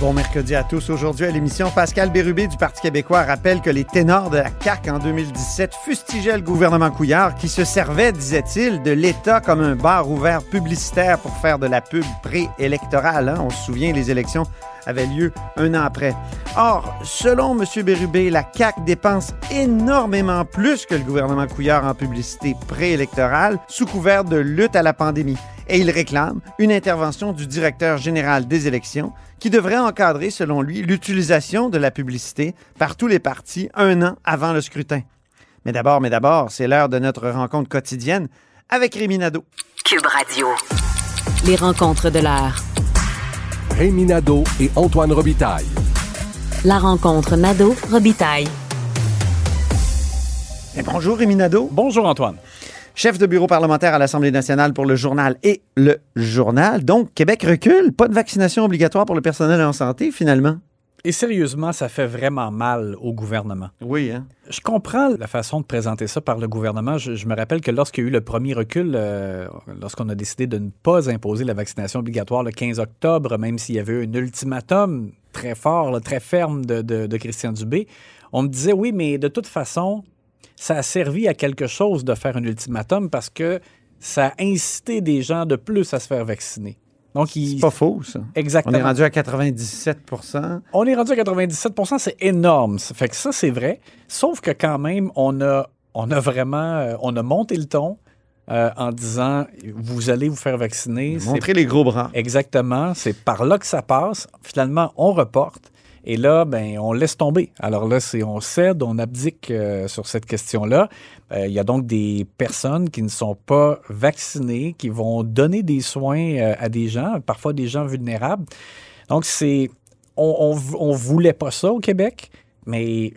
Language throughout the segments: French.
Bon mercredi à tous. Aujourd'hui à l'émission, Pascal Bérubé du Parti québécois rappelle que les ténors de la CAQ en 2017 fustigeaient le gouvernement Couillard qui se servait, disait-il, de l'État comme un bar ouvert publicitaire pour faire de la pub préélectorale. Hein? On se souvient, les élections avaient lieu un an après. Or, selon M. Bérubé, la CAQ dépense énormément plus que le gouvernement Couillard en publicité préélectorale sous couvert de lutte à la pandémie. Et il réclame une intervention du directeur général des élections qui devrait encadrer, selon lui, l'utilisation de la publicité par tous les partis un an avant le scrutin. Mais d'abord, mais d'abord, c'est l'heure de notre rencontre quotidienne avec Rémi Nadeau. Cube Radio. Les rencontres de l'heure. Rémi Nadeau et Antoine Robitaille. La rencontre Nadeau-Robitaille. Et bonjour Rémi Nadeau, Bonjour Antoine. Chef de bureau parlementaire à l'Assemblée nationale pour le journal et le journal. Donc, Québec recule, pas de vaccination obligatoire pour le personnel en santé, finalement. Et sérieusement, ça fait vraiment mal au gouvernement. Oui, hein? Je comprends la façon de présenter ça par le gouvernement. Je, je me rappelle que lorsqu'il y a eu le premier recul, euh, lorsqu'on a décidé de ne pas imposer la vaccination obligatoire le 15 octobre, même s'il y avait eu un ultimatum très fort, là, très ferme de, de- de Christian Dubé, on me disait oui, mais de toute façon, ça a servi à quelque chose de faire un ultimatum parce que ça a incité des gens de plus à se faire vacciner. Donc, il... C'est pas faux, ça. On Exactement. est rendu à 97 On est rendu à 97% c'est énorme. Ça fait que ça, c'est vrai. Sauf que quand même, on a, on a vraiment euh, on a monté le ton euh, en disant vous allez vous faire vacciner. Montrer les gros bras. Exactement. C'est par là que ça passe. Finalement, on reporte. Et là, ben, on laisse tomber. Alors là, c'est on cède, on abdique euh, sur cette question-là. Euh, Il y a donc des personnes qui ne sont pas vaccinées, qui vont donner des soins euh, à des gens, parfois des gens vulnérables. Donc, c'est. On, on, on voulait pas ça au Québec, mais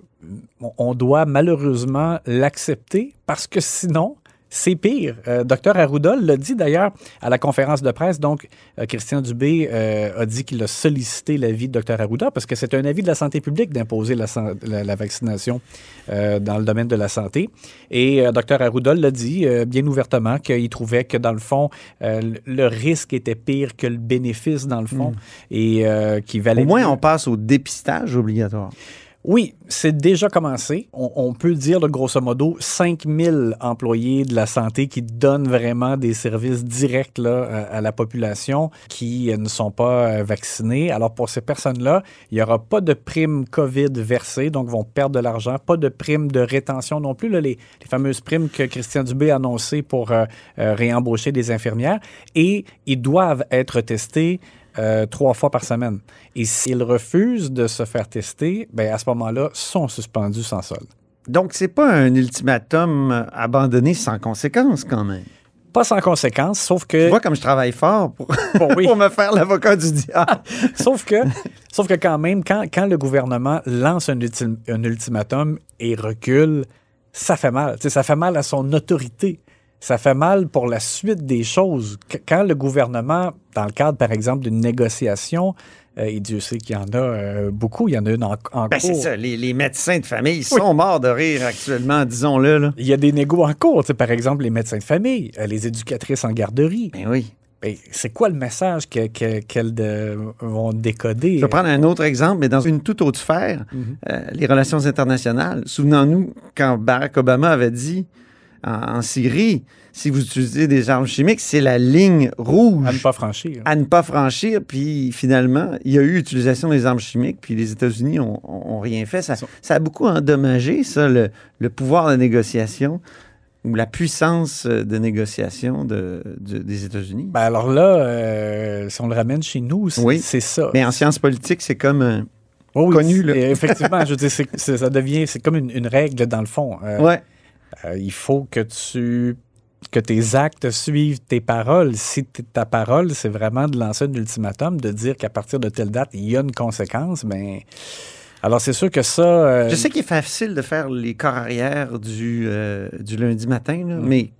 on- on doit malheureusement l'accepter parce que sinon, c'est pire. Euh, Docteur Arruda l'a dit d'ailleurs à la conférence de presse. Donc, euh, Christian Dubé euh, a dit qu'il a sollicité l'avis de Dr Arruda parce que c'est un avis de la santé publique d'imposer la, san- la- la vaccination euh, dans le domaine de la santé. Et Dr Arruda l'a dit euh, bien ouvertement qu'il trouvait que dans le fond, euh, le- risque était pire que le bénéfice dans le fond et euh, qu'il valait Au moins, mieux- on passe au dépistage obligatoire. Oui, c'est déjà commencé. On, peut dire, de grosso modo, 5000 employés de la santé qui donnent vraiment des services directs à, la population qui ne sont pas euh, vaccinés. Alors, pour ces personnes-là, il n'y aura pas de prime COVID versée, donc vont perdre de l'argent. Pas de prime de rétention non plus, les fameuses primes que Christian Dubé a annoncées pour euh, euh, réembaucher des infirmières. Et ils doivent être testés euh, trois fois par semaine. Et s'ils refusent de se faire tester, ben à ce moment-là, sont suspendus sans solde. Donc, c'est pas un ultimatum abandonné sans conséquence, quand même. Pas sans conséquence, sauf Tu que, vois comme je travaille fort pour, Bon, oui. pour me faire l'avocat du diable. sauf que, sauf que quand même, quand, quand le gouvernement lance un, ultim- un ultimatum et recule, ça fait mal. Tu sais, ça fait mal à son autorité. Ça fait mal pour la suite des choses. Qu- Quand le gouvernement, dans le cadre, par exemple, d'une négociation, euh, et Dieu sait qu'il y en a euh, beaucoup, il y en a une en, en Ben, c'est cours. ça. Les, les médecins de famille sont morts de rire actuellement, disons-le. Là. Il y a des négos en cours, par exemple les médecins de famille, euh, les éducatrices en garderie. Ben oui. Ben, c'est quoi le message que- que- qu'elles de- vont décoder? Je vais prendre un autre exemple, mais dans une toute autre sphère, Mhm. euh, les relations internationales. Souvenons-nous quand Barack Obama avait dit en, en Syrie, si vous utilisez des armes chimiques, c'est la ligne rouge À ne pas franchir. à ne pas franchir. Puis finalement, il y a eu utilisation des armes chimiques, puis les États-Unis ont, rien fait. Ça, ça a beaucoup endommagé, ça, le, le pouvoir de négociation ou la puissance euh, de négociation de- de- des États-Unis. Ben alors là, euh, si on le ramène chez nous, c'est Oui. ça. Mais en sciences politiques, c'est comme un... Oh oui, connu, là. Effectivement, je veux dire, ça devient, c'est comme une, une règle dans le fond. Euh, Ouais. Euh, il faut que tu que tes actes suivent tes paroles. Si ta parole, c'est vraiment de lancer un ultimatum, de dire qu'à partir de telle date, il y a une conséquence, ben alors c'est sûr que ça. euh, Je sais qu'il est facile de faire les corps arrière du, euh, du lundi matin, Mm. mais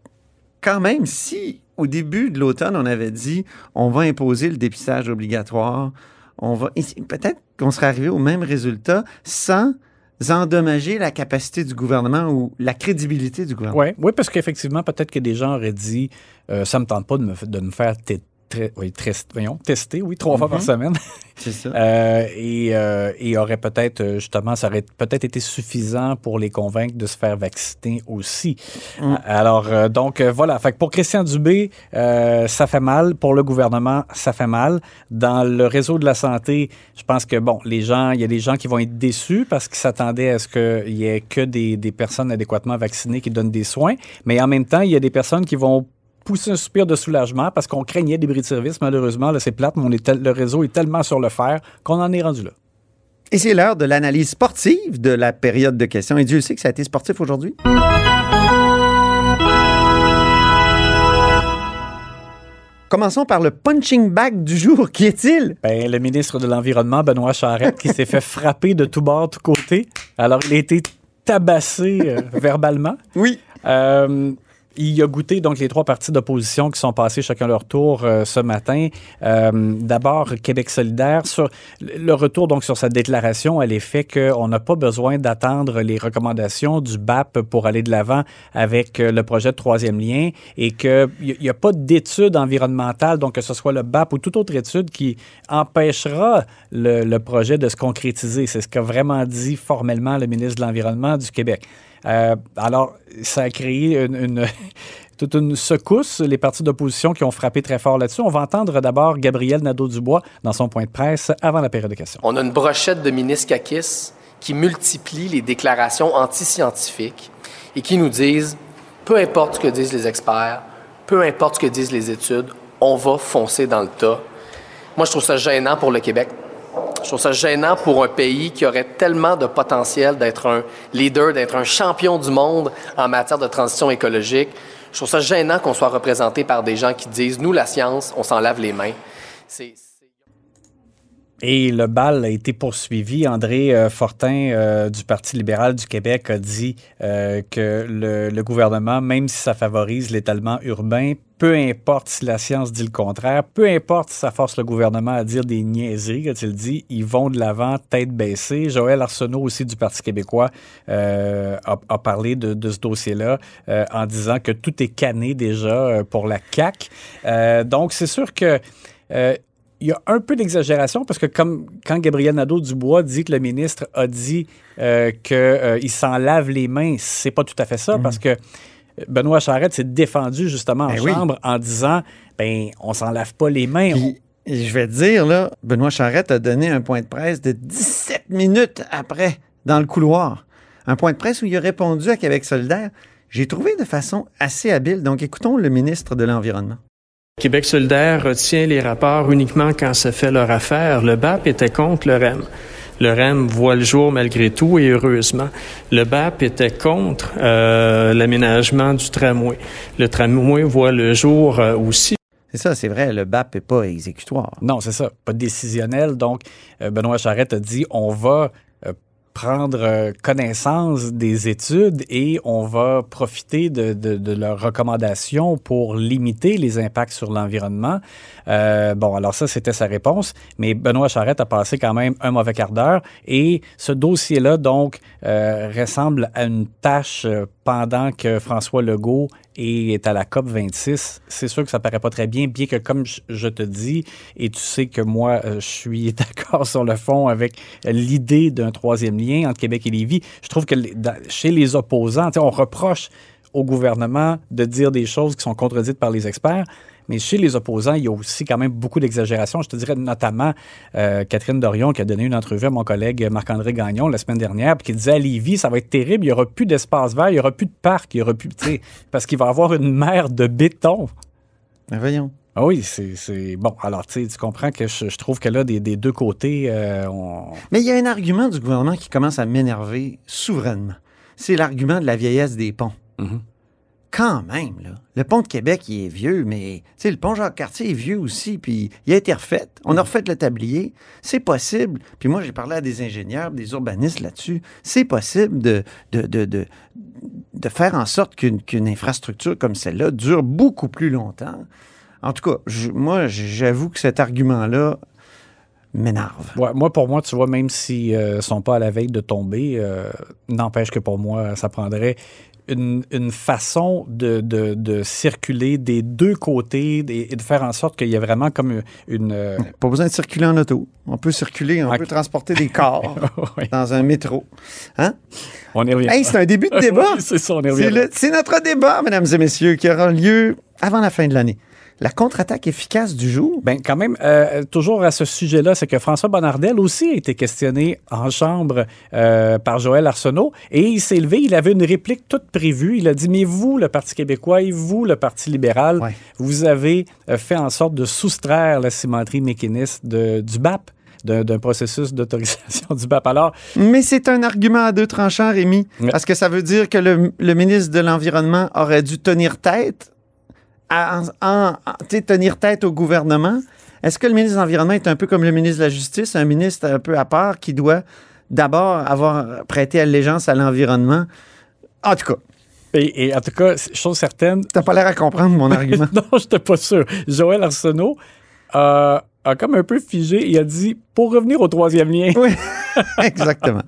quand même, si au début de l'automne, on avait dit on va imposer le dépistage obligatoire. On va peut-être qu'on serait arrivé au même résultat sans endommager la capacité du gouvernement ou la crédibilité du gouvernement. Oui, parce qu'effectivement, peut-être que des gens auraient dit euh, ça me tente pas de me, de me faire très- oui, trest- voyons, tester, oui, trois fois par Mhm. semaine. C'est ça. Euh, et, euh, et aurait peut-être, euh, justement, ça aurait peut-être été suffisant pour les convaincre de se faire vacciner aussi. Mm. Alors, euh, donc, euh, voilà. Fait que pour Christian Dubé, euh, ça fait mal. Pour le gouvernement, ça fait mal. Dans le réseau de la santé, je pense que, bon, les gens, il y a des gens qui vont être déçus parce qu'ils s'attendaient à ce qu'il y ait que des, des personnes adéquatement vaccinées qui donnent des soins. Mais en même temps, il y a des personnes qui vont pousser un soupir de soulagement parce qu'on craignait des bris de service. Malheureusement, là, c'est plate, mais on est tel- le réseau est tellement sur le fer qu'on en est rendu là. Et c'est l'heure de l'analyse sportive de la période de questions. Et Dieu sait que ça a été sportif aujourd'hui. Commençons par le punching bag du jour. Qui est-il? Ben, le ministre de l'Environnement, Benoît Charette, qui s'est fait frapper de tous bords, tous côtés. Alors, il a été tabassé euh, verbalement. Oui. Euh, il a goûté donc les trois partis d'opposition qui sont passés chacun leur tour euh, ce matin. Euh, D'abord, Québec solidaire. Sur le retour donc sur sa déclaration, est fait qu'on n'a pas besoin d'attendre les recommandations du BAP pour aller de l'avant avec euh, le projet de troisième lien et qu'il n'y a pas d'étude environnementale, donc que ce soit le BAP ou toute autre étude qui empêchera le, le projet de se concrétiser. C'est ce qu'a vraiment dit formellement le ministre de l'Environnement du Québec. Euh, alors, ça a créé toute une secousse, les partis d'opposition qui ont frappé très fort là-dessus. On va entendre d'abord Gabriel Nadeau-Dubois dans son point de presse avant la période de questions. On a une brochette de ministres caquistes qui multiplie les déclarations anti-scientifiques et qui nous disent, peu importe ce que disent les experts, peu importe ce que disent les études, on va foncer dans le tas. Moi, je trouve ça gênant pour le Québec. Je trouve ça gênant pour un pays qui aurait tellement de potentiel d'être un leader, d'être un champion du monde en matière de transition écologique. Je trouve ça gênant qu'on soit représenté par des gens qui disent, nous, la science, on s'en lave les mains. Et le bal a été poursuivi. André euh, Fortin euh, du Parti libéral du Québec a dit euh, que le, le gouvernement, même si ça favorise l'étalement urbain, peu importe si la science dit le contraire, peu importe si ça force le gouvernement à dire des niaiseries, a-t-il dit, ils vont de l'avant, tête baissée. Joël Arsenault aussi du Parti québécois euh, a, a parlé de, de ce dossier-là euh, en disant que tout est canné déjà euh, pour la CAQ. Euh, donc, c'est sûr que... il y a un peu d'exagération parce que comme quand Gabriel Nadeau-Dubois dit que le ministre a dit qu'il s'en lave les mains, c'est pas tout à fait ça parce que Benoît Charette s'est défendu justement en Ben oui. chambre en disant ben on s'en lave pas les mains. Puis, et je vais te dire, là, Benoît Charette a donné un point de presse de 17 minutes après, dans le couloir. Un point de presse où il a répondu à Québec solidaire. J'ai trouvé de façon assez habile. Donc, écoutons le ministre de l'Environnement. Québec solidaire retient les rapports uniquement quand ça fait leur affaire. Le BAP était contre le REM. Le REM voit le jour malgré tout et heureusement. Le BAP était contre euh, l'aménagement du tramway. Le tramway voit le jour euh, aussi. C'est ça, c'est vrai, le BAP n'est pas exécutoire. Non, c'est ça, pas décisionnel. Donc euh, Benoît Charette a dit on va prendre euh, connaissance des études et on va profiter de, de- leurs recommandations pour limiter les impacts sur l'environnement. Euh, bon, alors ça, c'était sa réponse, mais Benoît Charette a passé quand même un mauvais quart d'heure et ce dossier-là, donc, euh, ressemble à une tâche pendant que François Legault est à la COP 26. C'est sûr que ça paraît pas très bien, bien que comme je- te dis, et tu sais que moi, euh, je suis d'accord sur le fond avec l'idée d'un troisième lien entre Québec et Lévis, je trouve que chez les opposants, on reproche au gouvernement de dire des choses qui sont contredites par les experts. Mais chez les opposants, il y a aussi quand même beaucoup d'exagération. Je te dirais notamment euh, Catherine Dorion qui a donné une entrevue à mon collègue Marc-André Gagnon la semaine dernière, puis qui disait à Lévis, ça va être terrible, il n'y aura plus d'espace vert, il n'y aura plus de parc, il y aura plus, parce qu'il va y avoir une mer de béton. Ben, voyons. Ah oui, c'est bon. Alors, tu comprends que je, je trouve que là, des, des deux côtés, euh, on... Mais il y a un argument du gouvernement qui commence à m'énerver souverainement. C'est l'argument de la vieillesse des ponts. Mhm. Quand même, là, le pont de Québec, il est vieux, mais le pont Jacques-Cartier est vieux aussi, puis il a été refait. On a refait le tablier. C'est possible. Puis moi, j'ai parlé à des ingénieurs, des urbanistes là-dessus. C'est possible de, de, de, de, de faire en sorte qu'une infrastructure comme celle-là dure beaucoup plus longtemps. En tout cas, moi, j'avoue que cet argument-là m'énerve. Moi, pour moi, tu vois, même s'ils ne sont pas à la veille de tomber, euh, n'empêche que pour moi, ça prendrait une, une façon de, de- de circuler des deux côtés et de faire en sorte qu'il y ait vraiment comme une... euh, Pas besoin de circuler en auto. On peut circuler, on peut transporter des corps oui, dans un métro. Hein? on y revient. Hey, c'est un début de débat. Oui, c'est ça, on y revient. C'est notre débat, mesdames et messieurs, qui aura lieu avant la fin de l'année. La contre-attaque efficace du jour? Ben, quand même, euh, toujours à ce sujet-là, c'est que François Bonnardel aussi a été questionné en chambre euh, par Joël Arsenault et il s'est levé, il avait une réplique toute prévue. Il a dit Mais vous, le Parti québécois, et vous, le Parti libéral, Ouais. vous avez euh, fait en sorte de soustraire la cimenterie mécaniste de, du BAP, d'un processus d'autorisation du BAP. Alors, Mais c'est un argument à deux tranchants, Rémi, parce que ça veut dire que le, le ministre de l'Environnement aurait dû tenir tête, à, tenir tête au gouvernement. Est-ce que le ministre de l'Environnement est un peu comme le ministre de la Justice, un ministre un peu à part qui doit d'abord avoir prêté allégeance à l'environnement? En tout cas, et, et en tout cas, chose certaine, t'as pas l'air à comprendre mon argument. non, je n'étais pas sûr. Joël Arsenault euh, a comme un peu figé. Il a dit Pour revenir au troisième lien. Oui, exactement.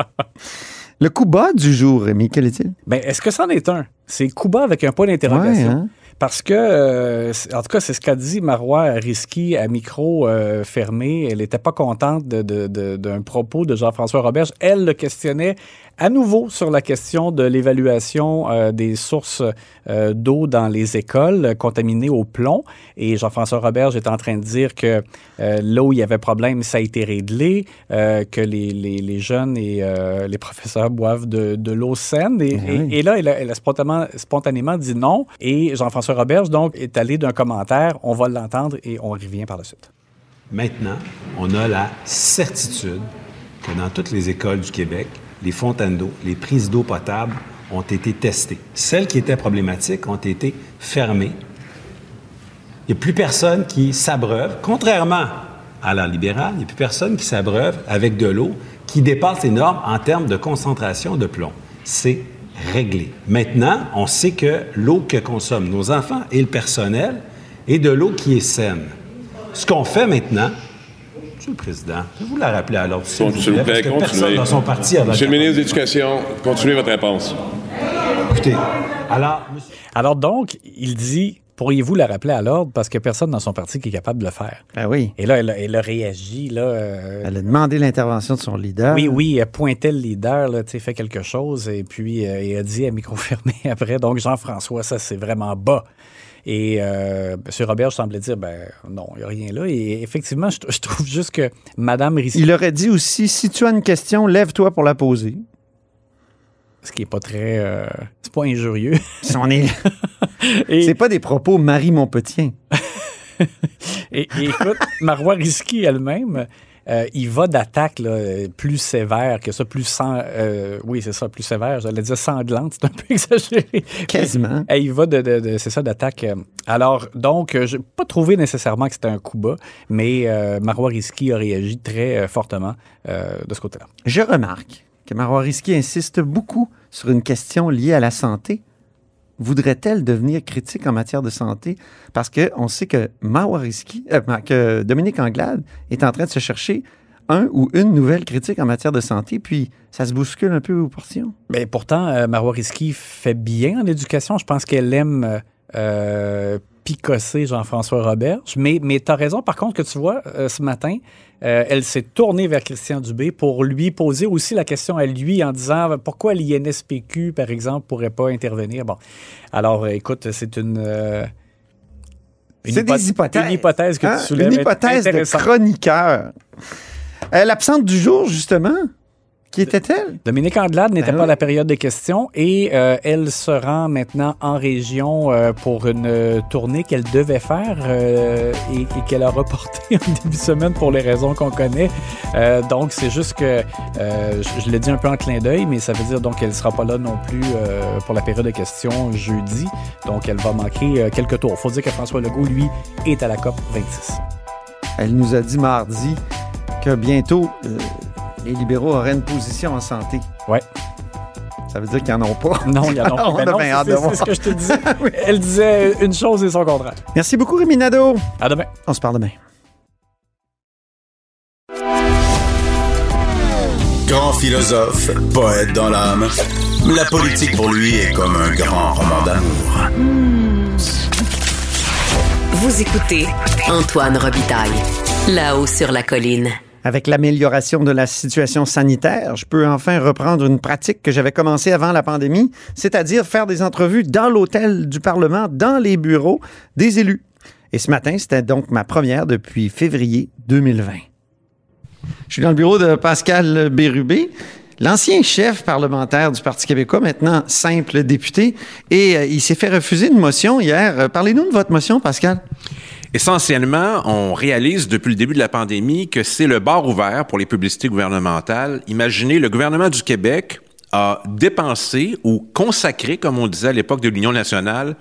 Le coup bas du jour, Rémi, quel est-il? Ben, est-ce que c'en est un? C'est Cuba avec un point d'interrogation. Ouais, hein? Parce que, euh, en tout cas, c'est ce qu'a dit Marois Risky à micro euh, fermé. Elle n'était pas contente de- de- de- d'un propos de Jean-François Roberge. Elle le questionnait à nouveau sur la question de l'évaluation euh, des sources euh, d'eau dans les écoles euh, contaminées au plomb. Et Jean-François Roberge est en train de dire que euh, là où il y avait problème, ça a été réglé, euh, que les, les- les jeunes et euh, les professeurs boivent de, de l'eau saine. Et, oui. et- et là, elle a, elle a spontanément, spontanément dit non. Et Jean-François Roberge, donc, est allé d'un commentaire. On va l'entendre et on revient par la suite. Maintenant, on a la certitude que dans toutes les écoles du Québec, les fontaines d'eau, les prises d'eau potable ont été testées. Celles qui étaient problématiques ont été fermées. Il n'y a plus personne qui s'abreuve, contrairement à l'art libéral, il n'y a plus personne qui s'abreuve avec de l'eau qui dépasse les normes en termes de concentration de plomb. C'est réglé. Maintenant, on sait que l'eau que consomment nos enfants et le personnel est de l'eau qui est saine. Ce qu'on fait maintenant, Monsieur le Président, pouvez-vous la rappeler à l'ordre, s'il vous vous plaît, parce que personne continuez. dans son parti a Monsieur le ministre de l'Éducation, continuez votre réponse. Écoutez, alors, monsieur- Alors donc, il dit, pourriez-vous la rappeler à l'ordre parce que personne dans son parti qui est capable de le faire? Ben oui. Et là, elle, a- elle a réagi, là. euh, Elle a demandé l'intervention de son leader. Oui, oui, elle pointait le leader, là, tu sais, fait quelque chose, et puis euh, il a dit à micro fermé après. Donc, Jean-François, ça, c'est vraiment bas. Et euh, M. Robert semblait dire, ben non, il n'y a rien là. Et effectivement, je, je trouve juste que Mme Risky, Il aurait dit aussi si tu as une question, lève-toi pour la poser. ce qui n'est pas très. euh, c'est pas injurieux. On est... Et, C'est pas des propos Marie Montpetien. et- et écoute, Marois Risky elle-même, euh, il va d'attaque euh, plus sévère que ça, plus sans. euh, oui, c'est ça, plus sévère. J'allais dire sanglante, c'est un peu exagéré. Quasiment. Et il va de, de- de- c'est ça, d'attaque. euh. Alors, donc, je n'ai pas trouvé nécessairement que c'était un coup bas, mais euh, Marois Risky a réagi très euh, fortement euh, de ce côté-là. Je remarque que Marois Risky insiste beaucoup sur une question liée à la santé. Voudrait-elle devenir critique en matière de santé? Parce qu'on sait que Marois Risky, euh, que Dominique Anglade est en train de se chercher un ou une nouvelle critique en matière de santé, puis ça se bouscule un peu aux portions. Mais pourtant, euh, fait bien en éducation. Je pense qu'elle aime euh, picosser Jean-François Roberge. Mais, mais tu as raison, par contre, que tu vois, euh, ce matin, euh, elle s'est tournée vers Christian Dubé pour lui poser aussi la question à lui en disant pourquoi l'INSPQ, par exemple, pourrait pas intervenir. Bon, alors, euh, écoute, c'est une... euh, une C'est des hypothèses. Une hypothèse que Hein? tu soulèves. Une hypothèse de chroniqueur. L'absente du jour, justement, Qui était-elle? Dominique Andelade n'était Ben pas à la période des questions et euh, elle se rend maintenant en région euh, pour une euh, tournée qu'elle devait faire euh, et, et qu'elle a reportée en début de semaine pour les raisons qu'on connaît. Donc, c'est juste que, je, je l'ai dit un peu en clin d'œil, mais ça veut dire donc qu'elle ne sera pas là non plus pour la période de questions jeudi. Donc, elle va manquer quelques tours. faut dire que François Legault, lui, est à la COP 26. Elle nous a dit mardi que bientôt, les libéraux auraient une position en santé. Ouais. Ça veut dire qu'ils n'en ont pas. Non, il y en a pas. On Ben a bien hâte de c'est- voir. c'est ce que je te disais. Elle disait une chose et son contraire. Merci beaucoup, Rémi Nadeau. À demain. On se parle demain. Grand philosophe, poète dans l'âme, la politique pour lui est comme un grand roman d'amour. Vous écoutez Antoine Robitaille, là-haut sur la colline. Avec l'amélioration de la situation sanitaire, je peux enfin reprendre une pratique que j'avais commencée avant la pandémie, c'est-à-dire faire des entrevues dans l'hôtel du Parlement, dans les bureaux des élus. Et ce matin, c'était donc ma première depuis février 2020. Je suis dans le bureau de Pascal Bérubé, l'ancien chef parlementaire du Parti québécois, maintenant simple député, et euh, il s'est fait refuser une motion hier. Euh, Parlez-nous de votre motion, Pascal. Essentiellement, on réalise depuis le début de la pandémie que c'est le bar ouvert pour les publicités gouvernementales. Imaginez, le gouvernement du Québec a dépensé ou consacré, comme on disait à l'époque de l'Union nationale,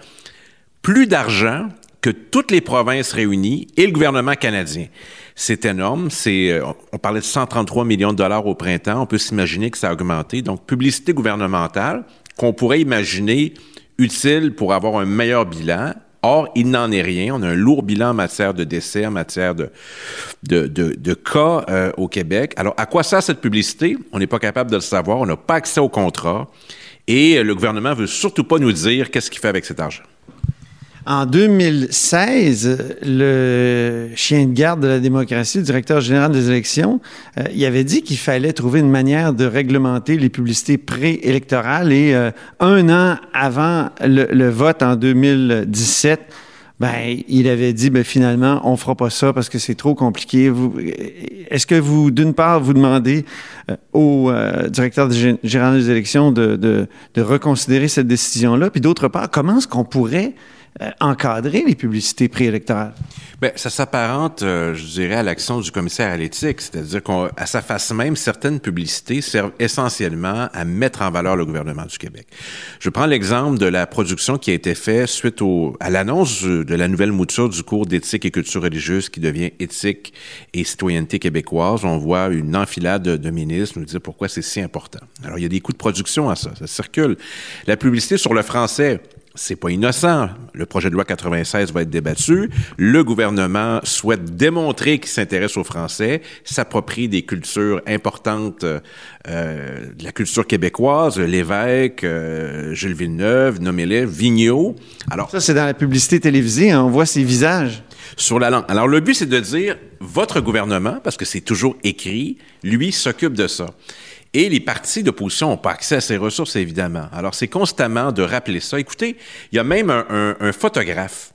plus d'argent que toutes les provinces réunies et le gouvernement canadien. C'est énorme. C'est, euh, on parlait de 133 millions de dollars au printemps. On peut s'imaginer que ça a augmenté. Donc, publicité gouvernementale qu'on pourrait imaginer utile pour avoir un meilleur bilan. Or, il n'en est rien. On a un lourd bilan en matière de décès, en matière de, de, cas euh, au Québec. Alors, à quoi sert cette publicité? On n'est pas capable de le savoir. On n'a pas accès au contrat. Et euh, le gouvernement veut surtout pas nous dire qu'est-ce qu'il fait avec cet argent. En 2016, le chien de garde de la démocratie, le directeur général des élections, euh, il avait dit qu'il fallait trouver une manière de réglementer les publicités préélectorales et euh, un an avant le, vote en 2017, ben, il avait dit, ben, finalement, on fera pas ça parce que c'est trop compliqué. Vous, est-ce que vous, d'une part, vous demandez euh, au euh, directeur gé- général des élections de reconsidérer cette décision-là? Puis d'autre part, comment est-ce qu'on pourrait euh, encadrer les publicités préélectorales? Bien, ça s'apparente, euh, je dirais, à l'action du commissaire à l'éthique, c'est-à-dire qu'à sa face même, certaines publicités servent essentiellement à mettre en valeur le gouvernement du Québec. Je prends l'exemple de la production qui a été faite suite à l'annonce de la nouvelle mouture du cours d'éthique et culture religieuse qui devient éthique et citoyenneté québécoise. On voit une enfilade de, de ministres nous dire pourquoi c'est si important. Alors, il y a des coûts de production à ça, ça circule. La publicité sur le français, c'est pas innocent. Le projet de loi 96 va être débattu. Le gouvernement souhaite démontrer qu'il s'intéresse aux Français, s'approprie des cultures importantes euh, de la culture québécoise, l'évêque, euh, Gilles Villeneuve, nommez-les, Vigneault. Alors, Ça, c'est dans la publicité télévisée, hein, on voit ses visages. sur la langue. Alors, le but, c'est de dire, votre gouvernement, parce que c'est toujours écrit, lui s'occupe de ça. Et les partis d'opposition n'ont pas accès à ces ressources, évidemment. Alors, c'est constamment de rappeler ça. Écoutez, il y a même un, un- un photographe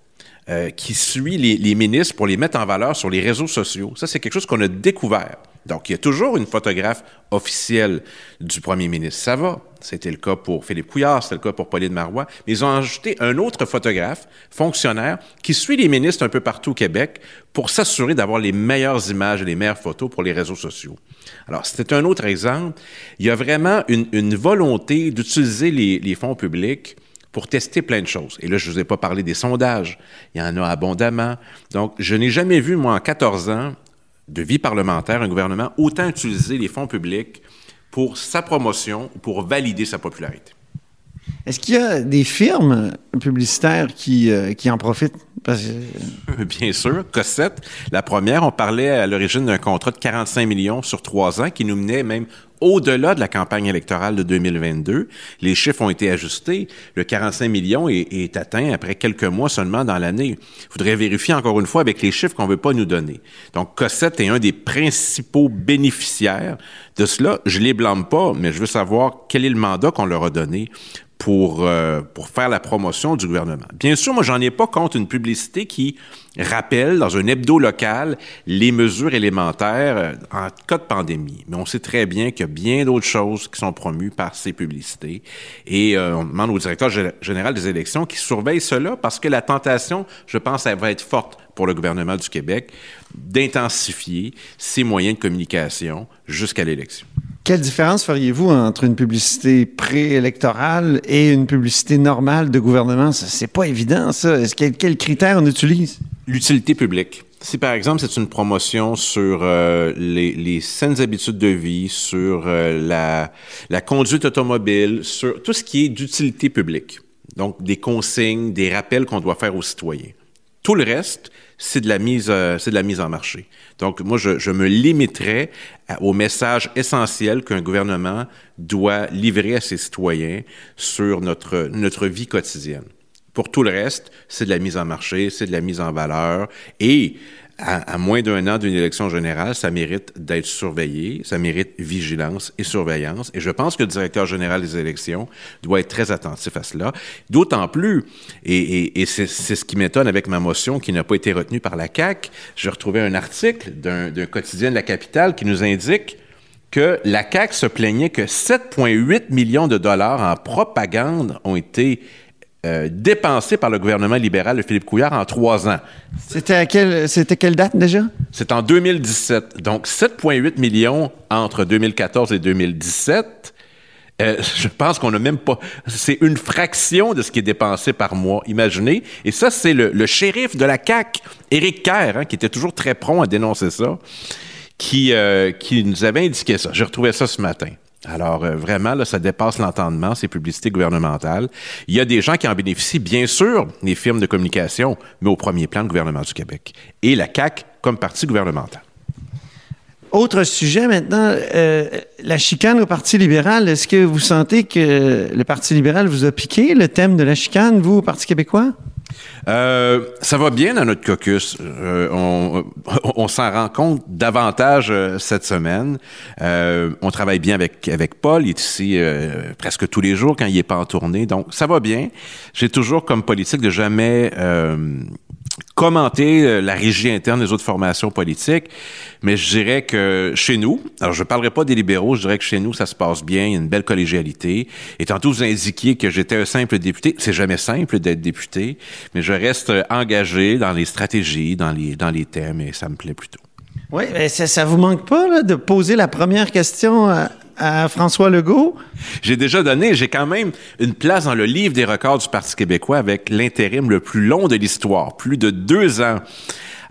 euh, qui suit les, les ministres pour les mettre en valeur sur les réseaux sociaux. Ça, c'est quelque chose qu'on a découvert. Donc, il y a toujours une photographe officielle du premier ministre. Ça va. C'était le cas pour Philippe Couillard, c'était le cas pour Pauline Marois. Mais ils ont ajouté un autre photographe, fonctionnaire, qui suit les ministres un peu partout au Québec pour s'assurer d'avoir les meilleures images et les meilleures photos pour les réseaux sociaux. Alors, c'était un autre exemple. Il y a vraiment une, une volonté d'utiliser les, les fonds publics pour tester plein de choses. Et là, je ne vous ai pas parlé des sondages. Il y en a abondamment. Donc, je n'ai jamais vu, moi, en 14 ans de vie parlementaire, un gouvernement autant utiliser les fonds publics pour sa promotion ou pour valider sa popularité. Est-ce qu'il y a des firmes publicitaires qui, euh, qui en profitent? Parce que- Bien sûr. Cossette, la première, on parlait à l'origine d'un contrat de 45 millions sur trois ans qui nous menait même au-delà de la campagne électorale de 2022. Les chiffres ont été ajustés. Le 45 millions est, atteint après quelques mois seulement dans l'année. Il faudrait vérifier encore une fois avec les chiffres qu'on ne veut pas nous donner. Donc, Cossette est un des principaux bénéficiaires de cela. Je les blâme pas, mais je veux savoir quel est le mandat qu'on leur a donné pour, euh, pour faire la promotion du gouvernement. Bien sûr, moi, j'en ai pas contre une publicité qui rappelle dans un hebdo local les mesures élémentaires euh, en cas de pandémie. Mais on sait très bien qu'il y a bien d'autres choses qui sont promues par ces publicités. Et euh, on demande au directeur général des élections qui surveille cela parce que la tentation, je pense, elle va être forte pour le gouvernement du Québec d'intensifier ses moyens de communication jusqu'à l'élection. Quelle différence feriez-vous entre une publicité préélectorale et une publicité normale de gouvernement? C'est pas évident, ça. Est-ce quel, quel on utilise? L'utilité publique. Si par exemple c'est une promotion sur euh, les, les, saines habitudes de vie, sur euh, la, la conduite automobile, sur tout ce qui est d'utilité publique, donc des consignes, des rappels qu'on doit faire aux citoyens. Tout le reste, c'est de la mise, euh, c'est de la mise en marché. Donc, moi, je, je me limiterais au message essentiel qu'un gouvernement doit livrer à ses citoyens sur notre, notre vie quotidienne. Pour tout le reste, c'est de la mise en marché, c'est de la mise en valeur et à, moins d'un an d'une élection générale, ça mérite d'être surveillé, ça mérite vigilance et surveillance. Et je pense que le directeur général des élections doit être très attentif à cela. D'autant plus, et, c'est ce qui m'étonne avec ma motion qui n'a pas été retenue par la CAC, j'ai retrouvé un article d'un quotidien de la capitale qui nous indique que la CAC se plaignait que 7,8 millions de dollars en propagande ont été euh, dépensé par le gouvernement libéral de Philippe Couillard en trois ans. C'était à quelle, c'était quelle date déjà? C'est en 2017. Donc, 7,8 millions entre 2014 et 2017. Euh, je pense qu'on n'a même pas. C'est une fraction de ce qui est dépensé par mois, imaginez. Et ça, c'est le, shérif de la CAC, Éric Kerr, hein, qui était toujours très prompt à dénoncer ça, qui, euh, qui nous avait indiqué ça. J'ai retrouvé ça ce matin. Alors, euh, vraiment, ça dépasse l'entendement, ces publicités gouvernementales. Il y a des gens qui en bénéficient, bien sûr, les firmes de communication, mais au premier plan, le gouvernement du Québec. Et la CAC comme parti gouvernemental. Autre sujet maintenant, euh, la chicane au Parti libéral. Est-ce que vous sentez que le Parti libéral vous a piqué le thème de la chicane, vous, au Parti québécois? Euh, ça va bien dans notre caucus. Euh, on, s'en rend compte davantage euh, cette semaine. Euh, on travaille bien avec avec Paul. Il est ici presque tous les jours quand il est pas en tournée. Donc ça va bien. J'ai toujours comme politique de jamais commenter euh, la régie interne des autres formations politiques, mais je dirais que chez nous, alors je ne parlerai pas des libéraux, je dirais que chez nous, ça se passe bien, il y a une belle collégialité. Et tantôt, vous indiquiez que j'étais un simple député. C'est jamais simple d'être député, mais je reste engagé dans les stratégies, dans les, dans les thèmes, et ça me plaît plutôt. Oui, mais ça, ça vous manque pas de poser la première question à François Legault? J'ai déjà donné, j'ai quand même une place dans le livre des records du Parti québécois avec l'intérim le plus long de l'histoire, plus de deux ans.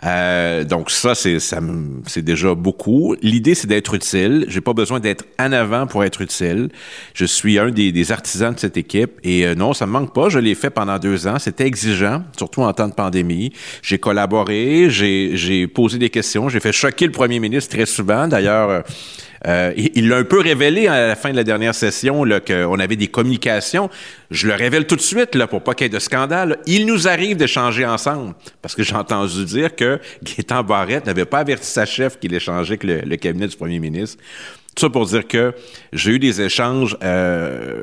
Euh, donc ça, c'est c'est déjà beaucoup. L'idée, c'est d'être utile. J'ai pas besoin d'être en avant pour être utile. Je suis un des, des artisans de cette équipe et euh, non, ça me manque pas. Je l'ai fait pendant deux ans. C'était exigeant, surtout en temps de pandémie. J'ai collaboré, j'ai posé des questions, j'ai fait choquer le premier ministre très souvent. D'ailleurs. Euh, euh, il l'a un peu révélé à la fin de la dernière session qu'on avait des communications. Je le révèle tout de suite là, pour pas qu'il y ait de scandale. Il nous arrive d'échanger ensemble parce que j'ai entendu dire que Gaétan Barrette n'avait pas averti sa chef qu'il échangeait avec le, cabinet du premier ministre. Tout ça pour dire que j'ai eu des échanges euh,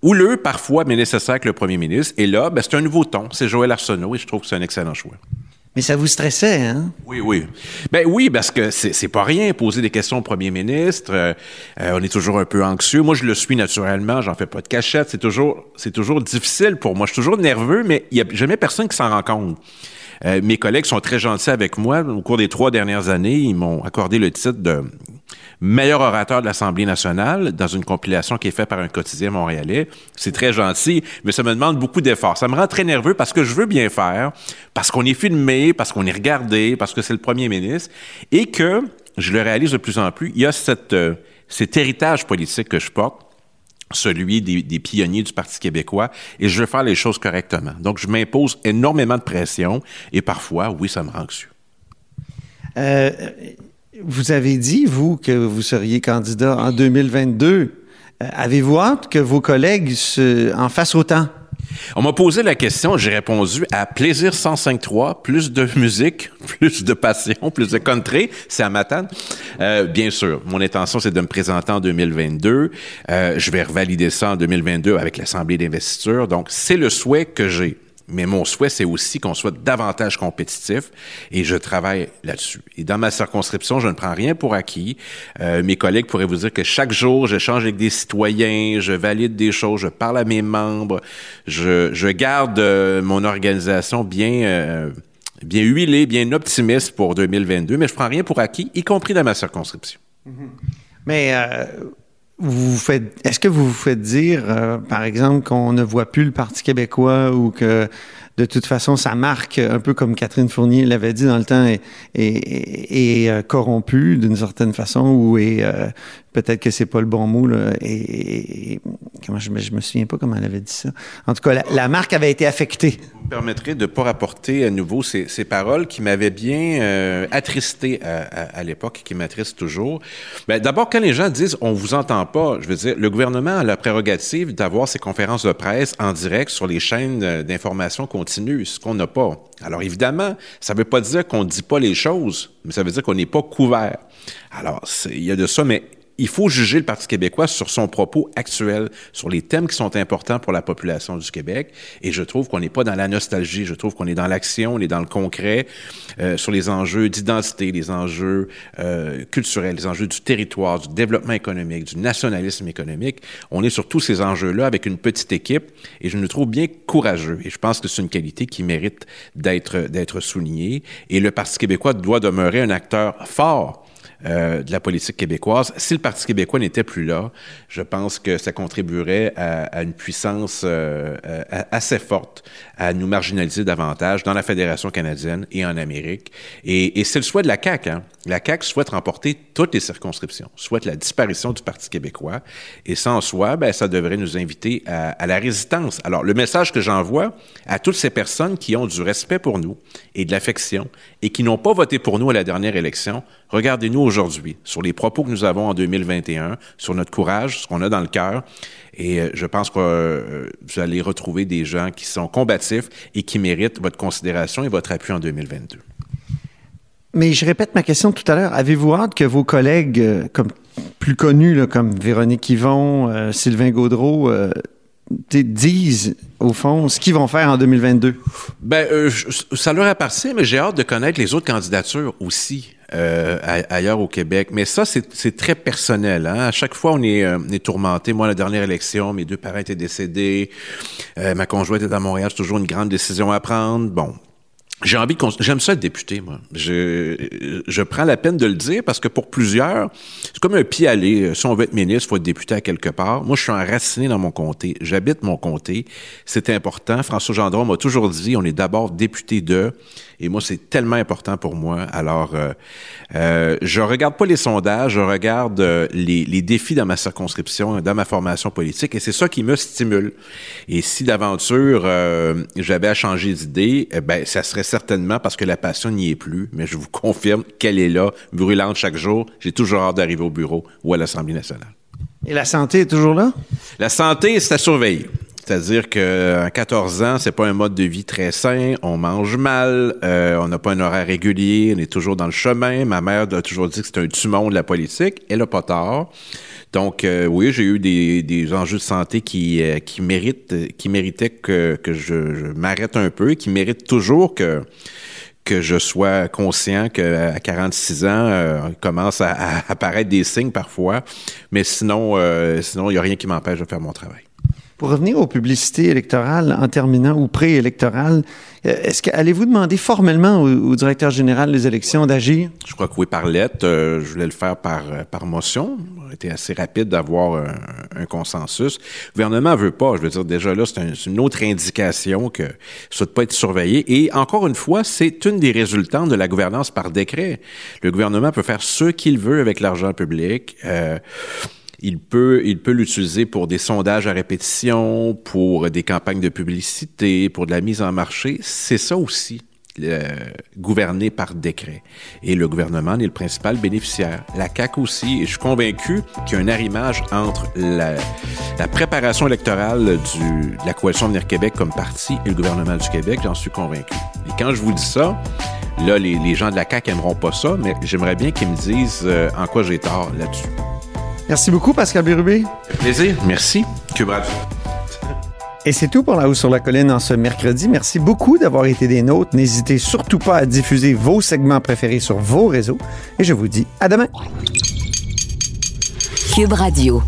houleux parfois, mais nécessaires avec le premier ministre. Et là, ben, c'est un nouveau ton. C'est Joël Arsenault et je trouve que c'est un excellent choix. Mais ça vous stressait, hein? Oui, oui. Ben oui, parce que c'est pas rien, poser des questions au premier ministre. Euh, euh, on est toujours un peu anxieux. Moi, je le suis naturellement, j'en fais pas de cachette. C'est toujours, toujours difficile pour moi. Je suis toujours nerveux, mais il y a jamais personne qui s'en rend compte. Euh, mes collègues sont très gentils avec moi. Au cours des trois dernières années, ils m'ont accordé le titre de meilleur orateur de l'Assemblée nationale dans une compilation qui est faite par un quotidien montréalais. C'est très gentil, mais ça me demande beaucoup d'efforts. Ça me rend très nerveux parce que je veux bien faire, parce qu'on est filmé, parce qu'on est regardé, parce que c'est le premier ministre, et que, je le réalise de plus en plus, il y a cette, euh, cet héritage politique que je porte celui des, des, pionniers du Parti québécois, et je veux faire les choses correctement. Donc, je m'impose énormément de pression, et parfois, oui, ça me rend anxieux. Euh, vous avez dit, vous, que vous seriez candidat en 2022. Euh, avez-vous hâte que vos collègues se, en fassent autant? On m'a posé la question, j'ai répondu à plaisir 105.3, plus de musique, plus de passion, plus de country, c'est à Matane. Euh, bien sûr, mon intention, c'est de me présenter en 2022. Euh, je vais revalider ça en 2022 avec l'Assemblée d'investiture. Donc, c'est le souhait que j'ai. Mais mon souhait, c'est aussi qu'on soit davantage compétitif et je travaille là-dessus. Et dans ma circonscription, je ne prends rien pour acquis. Euh, mes collègues pourraient vous dire que chaque jour, j'échange avec des citoyens, je valide des choses, je parle à mes membres, je, garde euh, mon organisation bien... Euh, bien huilée, bien optimiste pour 2022, mais je prends rien pour acquis, y compris dans ma circonscription. Mais euh, vous faites, est-ce que vous vous faites dire, euh, par exemple, qu'on ne voit plus le Parti québécois ou que de toute façon, sa marque, un peu comme Catherine Fournier l'avait dit dans le temps, est, est, est, euh, corrompue d'une certaine façon ou est euh, peut-être que c'est pas le bon mot là, et, comment je, je me souviens pas comment elle avait dit ça. En tout cas, la marque avait été affectée. Me permettrez de ne pas rapporter à nouveau ces, ces paroles qui m'avaient bien euh, attristé à, à- à l'époque et qui m'attristent toujours. Ben, D'abord, quand les gens disent on vous entend pas, je veux dire, le gouvernement a la prérogative d'avoir ses conférences de presse en direct sur les chaînes euh, d'information continue, ce qu'on n'a pas. Alors évidemment, ça ne veut pas dire qu'on ne dit pas les choses, mais ça veut dire qu'on n'est pas couvert. Alors, il y a de ça, mais il faut juger le Parti québécois sur son propos actuel, sur les thèmes qui sont importants pour la population du Québec. Et je trouve qu'on n'est pas dans la nostalgie, je trouve qu'on est dans l'action, on est dans le concret, euh, sur les enjeux d'identité, les enjeux euh, culturels, les enjeux du territoire, du développement économique, du nationalisme économique. On est sur tous ces enjeux-là avec une petite équipe et je me trouve bien courageux. Et je pense que c'est une qualité qui mérite d'être soulignée. Et le Parti québécois doit demeurer un acteur fort euh, de la politique québécoise. Si le Parti québécois n'était plus là, je pense que ça contribuerait à, à une puissance euh, euh, assez forte à nous marginaliser davantage dans la Fédération canadienne et en Amérique. Et, et c'est le souhait de la CAQ. Hein? La CAQ souhaite remporter toutes les circonscriptions, souhaite la disparition du Parti québécois. Et en soi, ben, ça devrait nous inviter à, à la résistance. Alors, le message que j'envoie à toutes ces personnes qui ont du respect pour nous et de l'affection et qui n'ont pas voté pour nous à la dernière élection, regardez-nous aujourd'hui sur les propos que nous avons en 2021, sur notre courage, ce qu'on a dans le cœur. Et euh, je pense que euh, vous allez retrouver des gens qui sont combatifs et qui méritent votre considération et votre appui en 2022. Mais je répète ma question de tout à l'heure. Avez-vous hâte que vos collègues, euh, comme plus connus, là, comme Véronique Yvon, euh, Sylvain Gaudreau, disent, au fond, ce qu'ils vont faire en 2022? Ben, euh, je- ça leur appartient, mais j'ai hâte de connaître les autres candidatures aussi. Euh, ailleurs au Québec. Mais ça, c'est très personnel. Hein? À chaque fois, on est, euh, on est tourmenté. Moi, la dernière élection, mes deux parents étaient décédés. Euh, ma conjointe est à Montréal. C'est toujours une grande décision à prendre. Bon, j'ai envie J'aime ça être député, moi. Je, je prends la peine de le dire parce que pour plusieurs, c'est comme un pied aller. Si on veut être ministre, il faut être député à quelque part. Moi, je suis enraciné dans mon comté. J'habite mon comté. C'est important. François Gendron m'a toujours dit, on est d'abord député de... Et moi, c'est tellement important pour moi. Alors, euh, euh, je regarde pas les sondages, je regarde euh, les, les défis dans ma circonscription, dans ma formation politique, et c'est ça qui me stimule. Et si d'aventure euh, j'avais à changer d'idée, eh ben, ça serait certainement parce que la passion n'y est plus. Mais je vous confirme qu'elle est là, brûlante chaque jour. J'ai toujours hâte d'arriver au bureau ou à l'Assemblée nationale. Et la santé est toujours là? La santé, c'est à surveiller. C'est-à-dire que à 14 ans, c'est pas un mode de vie très sain. On mange mal, euh, on n'a pas un horaire régulier, on est toujours dans le chemin. Ma mère a toujours dit que c'est un tumon de la politique. Elle a pas tort. Donc euh, oui, j'ai eu des, enjeux de santé qui euh, méritent, qui méritaient que je, m'arrête un peu, qui méritent toujours que que je sois conscient qu'à 46 ans, euh, commence à, à apparaître des signes parfois, mais sinon, euh, sinon il n'y a rien qui m'empêche de faire mon travail. Pour revenir aux publicités électorales en terminant ou préélectorales, euh, est-ce que allez-vous demander formellement au, au directeur général des élections d'agir? Je crois que oui, par lettre. Euh, je voulais le faire par, euh, par motion. Été assez rapide d'avoir un, un, consensus. Le gouvernement veut pas. Je veux dire, déjà là, c'est un, une autre indication que ça ne pas être surveillé. Et encore une fois, c'est une des résultantes de la gouvernance par décret. Le gouvernement peut faire ce qu'il veut avec l'argent public. Euh, il peut, il peut l'utiliser pour des sondages à répétition, pour des campagnes de publicité, pour de la mise en marché. C'est ça aussi. Euh, gouverné par décret. Et le gouvernement est le principal bénéficiaire. La CAQ aussi. Et je suis convaincu qu'il y a un arrimage entre la, la préparation électorale du, de la Coalition Venir Québec comme parti et le gouvernement du Québec. J'en suis convaincu. Et quand je vous dis ça, Là, les, gens de la CAQ aimeront pas ça, mais j'aimerais bien qu'ils me disent euh, en quoi j'ai tort là-dessus. Merci beaucoup, Pascal Bérubé. Plaisir. Merci. Cube Radio. Et c'est tout pour La Haut sur la Colline en ce mercredi. Merci beaucoup d'avoir été des nôtres. N'hésitez surtout pas à diffuser vos segments préférés sur vos réseaux. Et je vous dis à demain. Cube Radio.